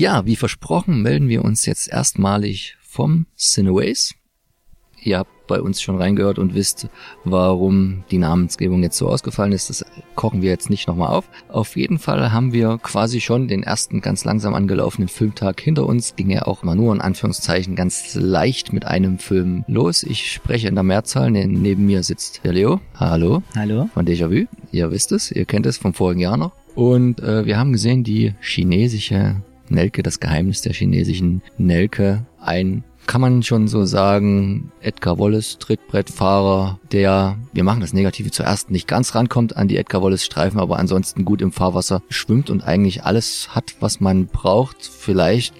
Ja, wie versprochen, melden wir uns jetzt erstmalig vom Cineways. Ihr habt bei uns schon reingehört und wisst, warum die Namensgebung jetzt so ausgefallen ist. Das kochen wir jetzt nicht nochmal auf. Auf jeden Fall haben wir quasi schon den ersten ganz langsam angelaufenen Filmtag hinter uns. Ging ja auch mal nur in Anführungszeichen ganz leicht mit einem Film los. Ich spreche in der Mehrzahl. Neben mir sitzt der Leo. Hallo. Hallo. Von Déjà-vu. Ihr wisst es, ihr kennt es vom vorigen Jahr noch. Und äh, wir haben gesehen, die chinesische Nelke, das Geheimnis der chinesischen Nelke, ein kann man schon so sagen, Edgar Wallace, Trittbrettfahrer, der, wir machen das Negative zuerst, nicht ganz rankommt an die Edgar Wallace Streifen, aber ansonsten gut im Fahrwasser schwimmt und eigentlich alles hat, was man braucht. Vielleicht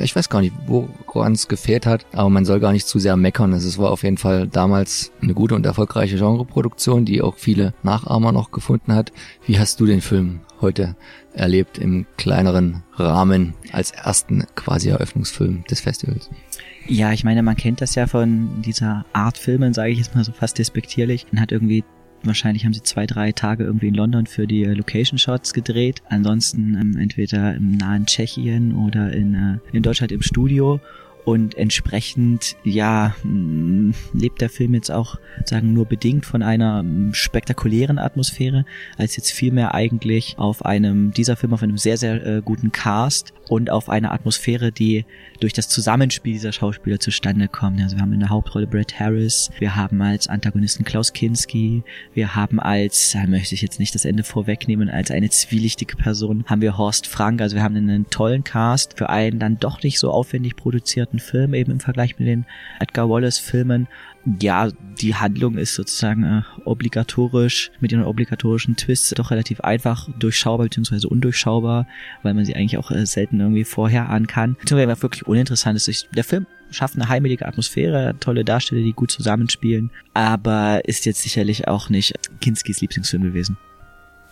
ich weiß gar nicht, woran es gefehlt hat, aber man soll gar nicht zu sehr meckern. Es war auf jeden Fall damals eine gute und erfolgreiche Genreproduktion, die auch viele Nachahmer noch gefunden hat. Wie hast du den Film heute erlebt im kleineren Rahmen als ersten quasi Eröffnungsfilm des Festivals? Ja, ich meine, man kennt das ja von dieser Art Filmen, sage ich jetzt mal so fast despektierlich. Man hat irgendwie Wahrscheinlich haben sie zwei, drei Tage irgendwie in London für die äh, Location Shots gedreht. Ansonsten ähm, entweder im nahen Tschechien oder in, äh, in Deutschland im Studio. Und entsprechend, ja, mm, lebt der Film jetzt auch, sagen, nur bedingt von einer mm, spektakulären Atmosphäre, als jetzt vielmehr eigentlich auf einem, dieser Film auf einem sehr, sehr äh, guten Cast und auf eine Atmosphäre, die durch das Zusammenspiel dieser Schauspieler zustande kommt. Also wir haben in der Hauptrolle Brad Harris, wir haben als Antagonisten Klaus Kinski, wir haben als, da möchte ich jetzt nicht das Ende vorwegnehmen, als eine zwielichtige Person haben wir Horst Frank. Also wir haben einen tollen Cast für einen dann doch nicht so aufwendig produzierten Film, eben im Vergleich mit den Edgar Wallace Filmen ja, die Handlung ist sozusagen äh, obligatorisch, mit ihren obligatorischen Twists doch relativ einfach durchschaubar bzw. undurchschaubar, weil man sie eigentlich auch äh, selten irgendwie vorher ahnen kann. Beziehungsweise wirklich uninteressant ist. Der Film schafft eine heimelige Atmosphäre, tolle Darsteller, die gut zusammenspielen, aber ist jetzt sicherlich auch nicht Kinskis Lieblingsfilm gewesen.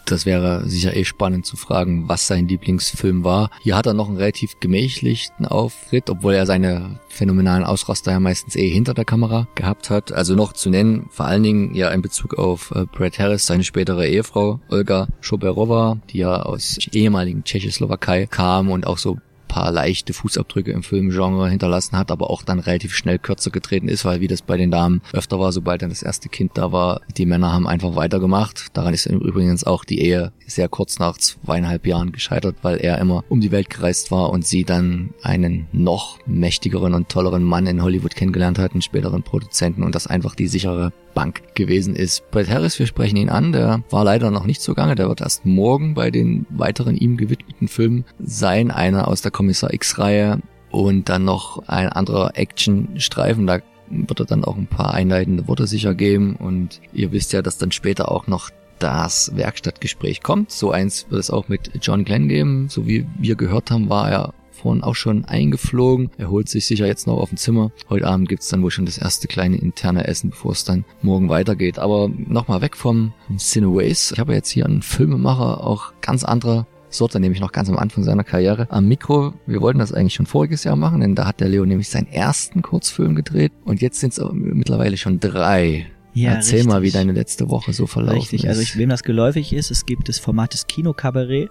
Das wäre sicher eh spannend zu fragen, was sein Lieblingsfilm war. Hier hat er noch einen relativ gemächlichen Auftritt, obwohl er seine phänomenalen Ausraster ja meistens eh hinter der Kamera gehabt hat. Also noch zu nennen, vor allen Dingen ja in Bezug auf äh, Brad Harris, seine spätere Ehefrau Olga Schoberova, die ja aus ehemaligen Tschechoslowakei kam und auch so paar leichte Fußabdrücke im Filmgenre hinterlassen hat, aber auch dann relativ schnell kürzer getreten ist, weil wie das bei den Damen öfter war, sobald dann das erste Kind da war, die Männer haben einfach weitergemacht. Daran ist übrigens auch die Ehe sehr kurz nach zweieinhalb Jahren gescheitert, weil er immer um die Welt gereist war und sie dann einen noch mächtigeren und tolleren Mann in Hollywood kennengelernt hat, einen späteren Produzenten und das einfach die sichere Bank gewesen ist. Brett Harris, wir sprechen ihn an, der war leider noch nicht so gange, der wird erst morgen bei den weiteren ihm gewidmeten Filmen sein, einer aus der Kommissar X-Reihe und dann noch ein anderer Action-Streifen, da wird er dann auch ein paar einleitende Worte sicher geben und ihr wisst ja, dass dann später auch noch das Werkstattgespräch kommt. So eins wird es auch mit John Glenn geben. So wie wir gehört haben, war er vorhin auch schon eingeflogen. Er holt sich sicher jetzt noch auf dem Zimmer. Heute Abend gibt's dann wohl schon das erste kleine interne Essen, bevor es dann morgen weitergeht. Aber nochmal weg vom Cineways. Ich habe jetzt hier einen Filmemacher, auch ganz anderer Sorte, nämlich noch ganz am Anfang seiner Karriere am Mikro. Wir wollten das eigentlich schon voriges Jahr machen, denn da hat der Leo nämlich seinen ersten Kurzfilm gedreht und jetzt sind es mittlerweile schon drei. Ja, Erzähl richtig. mal, wie deine letzte Woche so verlaufen richtig. Also ist. Also ich, wem das geläufig ist, es gibt das Format des Kinokabarett.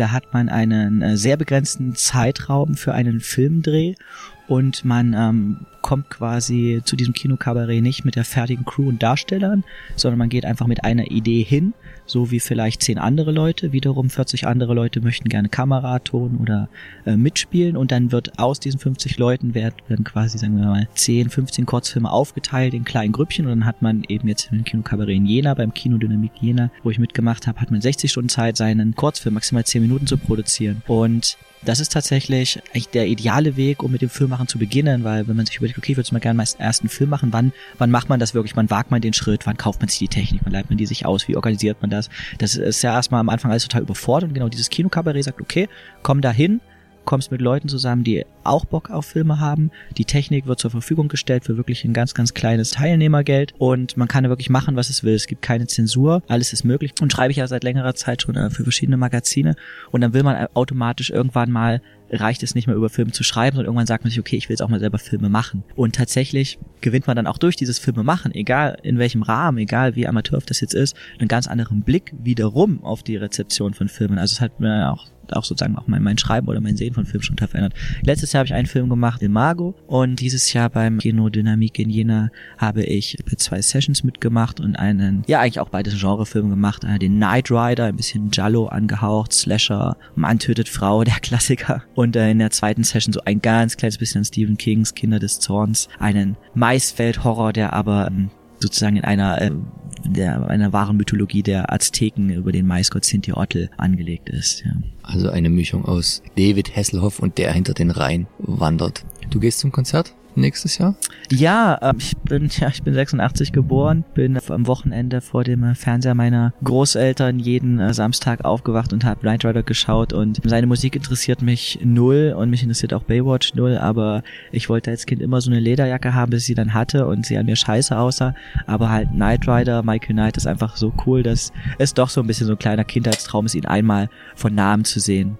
Da hat man einen äh, sehr begrenzten Zeitraum für einen Filmdreh und man ähm, kommt quasi zu diesem Kinokabarett nicht mit der fertigen Crew und Darstellern, sondern man geht einfach mit einer Idee hin, so wie vielleicht zehn andere Leute. Wiederum 40 andere Leute möchten gerne Kameraton oder äh, mitspielen und dann wird aus diesen 50 Leuten werden quasi, sagen wir mal, 10, 15 Kurzfilme aufgeteilt in kleinen Grüppchen und dann hat man eben jetzt im Kinokabarett in Jena, beim Kinodynamik Jena, wo ich mitgemacht habe, hat man 60 Stunden Zeit, seinen Kurzfilm maximal 10 Minuten zu produzieren. Und das ist tatsächlich eigentlich der ideale Weg, um mit dem Filmmachen zu beginnen, weil wenn man sich überlegt, okay, ich würde mal gerne meinen ersten Film machen, wann, wann macht man das wirklich, wann wagt man den Schritt, wann kauft man sich die Technik, wann leiht man die sich aus, wie organisiert man das? Das ist ja erstmal am Anfang alles total überfordert. Und genau dieses Kinokabarett sagt, okay, komm da hin, kommst mit Leuten zusammen, die auch Bock auf Filme haben. Die Technik wird zur Verfügung gestellt für wirklich ein ganz, ganz kleines Teilnehmergeld und man kann wirklich machen, was es will. Es gibt keine Zensur, alles ist möglich. Und schreibe ich ja seit längerer Zeit schon äh, für verschiedene Magazine und dann will man automatisch irgendwann mal reicht es nicht mehr über Filme zu schreiben, sondern irgendwann sagt man sich, okay, ich will jetzt auch mal selber Filme machen. Und tatsächlich gewinnt man dann auch durch dieses Filme machen, egal in welchem Rahmen, egal wie amateurhaft das jetzt ist, einen ganz anderen Blick wiederum auf die Rezeption von Filmen. Also es hat mir auch auch sozusagen auch mein, mein Schreiben oder mein Sehen von Filmen schon verändert. Letztes Jahr habe ich einen Film gemacht, Imago, und dieses Jahr beim Kino in Jena habe ich zwei Sessions mitgemacht und einen, ja eigentlich auch beides Genrefilme gemacht, den Knight Rider, ein bisschen Jallo angehaucht, Slasher, Mann tötet Frau, der Klassiker, und äh, in der zweiten Session so ein ganz kleines bisschen Stephen Kings Kinder des Zorns, einen Maisfeld-Horror, der aber ähm, sozusagen in einer äh, der einer wahren Mythologie der Azteken über den Maisgott Sintiotl angelegt ist. Ja. Also eine Mischung aus David Hasselhoff und der hinter den Rhein wandert. Du gehst zum Konzert? Nächstes Jahr? Ja, ähm, ich bin ja ich bin 86 geboren, bin am Wochenende vor dem äh, Fernseher meiner Großeltern jeden äh, Samstag aufgewacht und habe Night Rider geschaut und seine Musik interessiert mich null und mich interessiert auch Baywatch null, aber ich wollte als Kind immer so eine Lederjacke haben, bis sie dann hatte und sie an mir scheiße aussah, aber halt Night Rider, Michael Knight ist einfach so cool, dass es doch so ein bisschen so ein kleiner Kindheitstraum ist, ihn einmal von Namen zu sehen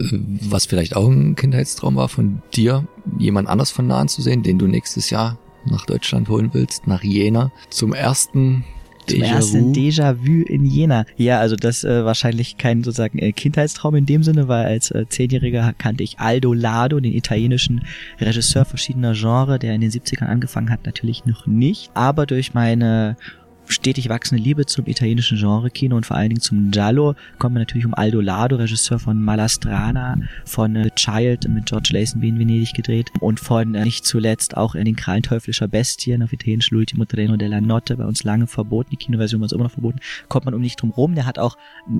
was vielleicht auch ein Kindheitstraum war von dir, jemand anders von nahen zu sehen, den du nächstes Jahr nach Deutschland holen willst, nach Jena. Zum ersten zum ersten Déjà-vu in Jena. Ja, also das äh, wahrscheinlich kein sozusagen äh, Kindheitstraum in dem Sinne, weil als äh, Zehnjähriger kannte ich Aldo Lado, den italienischen Regisseur verschiedener Genre, der in den 70ern angefangen hat, natürlich noch nicht. Aber durch meine stetig wachsende Liebe zum italienischen Genre-Kino und vor allen Dingen zum Giallo kommt man natürlich um Aldo Lado, Regisseur von Malastrana, von äh, The Child mit George Lazenby in Venedig gedreht und von äh, nicht zuletzt auch in den Krallen teuflischer Bestien auf Italienisch L'ultimo treno della notte, bei uns lange verboten, die Kinoversion war uns immer noch verboten, kommt man um nicht drum rum. Der hat auch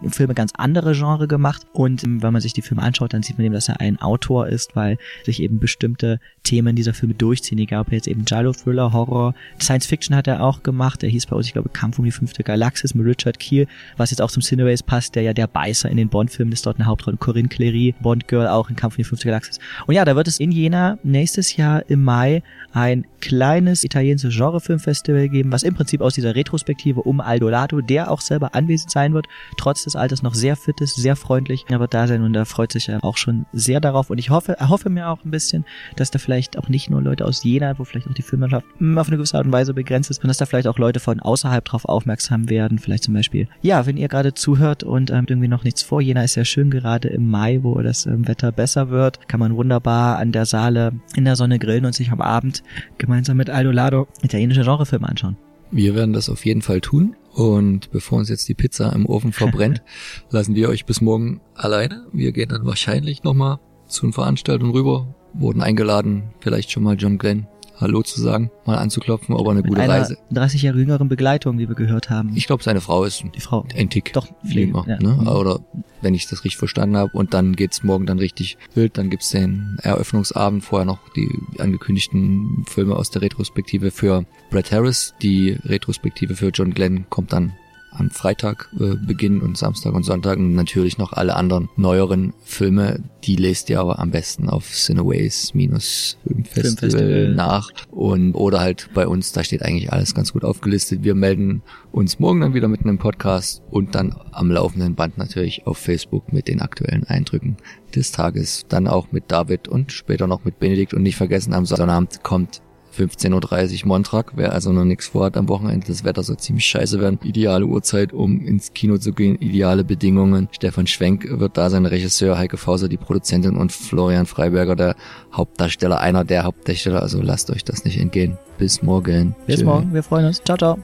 Filme ganz andere Genre gemacht und ähm, wenn man sich die Filme anschaut, dann sieht man eben, dass er ein Autor ist, weil sich eben bestimmte Themen dieser Filme durchziehen, egal ob jetzt eben Giallo, Thriller, Horror, Science Fiction hat er auch gemacht, er hieß bei uns, ich glaube, Kampf um die fünfte Galaxis mit Richard Keel, was jetzt auch zum Cineways passt, der ja der Beißer in den Bond-Filmen ist, dort eine Hauptrolle. Corinne Clery, Bond-Girl auch in Kampf um die fünfte Galaxis. Und ja, da wird es in Jena nächstes Jahr im Mai ein kleines italienisches Genrefilmfestival geben, was im Prinzip aus dieser Retrospektive um Aldo Lato, der auch selber anwesend sein wird, trotz des Alters noch sehr fit ist, sehr freundlich, er wird da sein und da freut sich er auch schon sehr darauf und ich hoffe, erhoffe mir auch ein bisschen, dass da vielleicht auch nicht nur Leute aus Jena, wo vielleicht auch die Filmlandschaft auf eine gewisse Art und Weise begrenzt ist, sondern dass da vielleicht auch Leute von außerhalb drauf aufmerksam werden, vielleicht zum Beispiel, ja, wenn ihr gerade zuhört und ähm, irgendwie noch nichts vor, Jena ist ja schön gerade im Mai, wo das ähm, Wetter besser wird, kann man wunderbar an der Saale in der Sonne grillen und sich am Abend gemeinsam mit Aldo Lado italienische Genrefilme anschauen. Wir werden das auf jeden Fall tun. Und bevor uns jetzt die Pizza im Ofen verbrennt, lassen wir euch bis morgen alleine. Wir gehen dann wahrscheinlich nochmal zu einer Veranstaltung rüber, wurden eingeladen, vielleicht schon mal John Glenn Hallo zu sagen, mal anzuklopfen, ob er eine Mit gute einer Reise. 30 Jahre jüngeren Begleitung, wie wir gehört haben. Ich glaube, seine Frau ist die Frau. ein Tick Doch, jünger, ja. ne? Mhm. Oder wenn ich das richtig verstanden habe. Und dann geht's morgen dann richtig wild. Dann gibt's den Eröffnungsabend, vorher noch die angekündigten Filme aus der Retrospektive für Brett Harris. Die Retrospektive für John Glenn kommt dann am Freitag äh, beginnen und Samstag und Sonntag. Und natürlich noch alle anderen neueren Filme, die lest ihr aber am besten auf Cineways minus Filmfestival, Filmfestival. nach. Und oder halt bei uns, da steht eigentlich alles ganz gut aufgelistet. Wir melden uns morgen dann wieder mit einem Podcast und dann am laufenden Band natürlich auf Facebook mit den aktuellen Eindrücken des Tages, dann auch mit David und später noch mit Benedikt. Und nicht vergessen am Sonnabend kommt 15.30 Uhr Montag. Wer also noch nichts vorhat am Wochenende, das Wetter soll ziemlich scheiße werden. Ideale Uhrzeit, um ins Kino zu gehen, ideale Bedingungen. Stefan Schwenk wird da sein, Regisseur, Heike Fauser, die Produzentin und Florian Freiberger, der Hauptdarsteller, einer der Hauptdarsteller. Also lasst euch das nicht entgehen. Bis morgen. Bis Tschö. morgen, wir freuen uns. Ciao, ciao.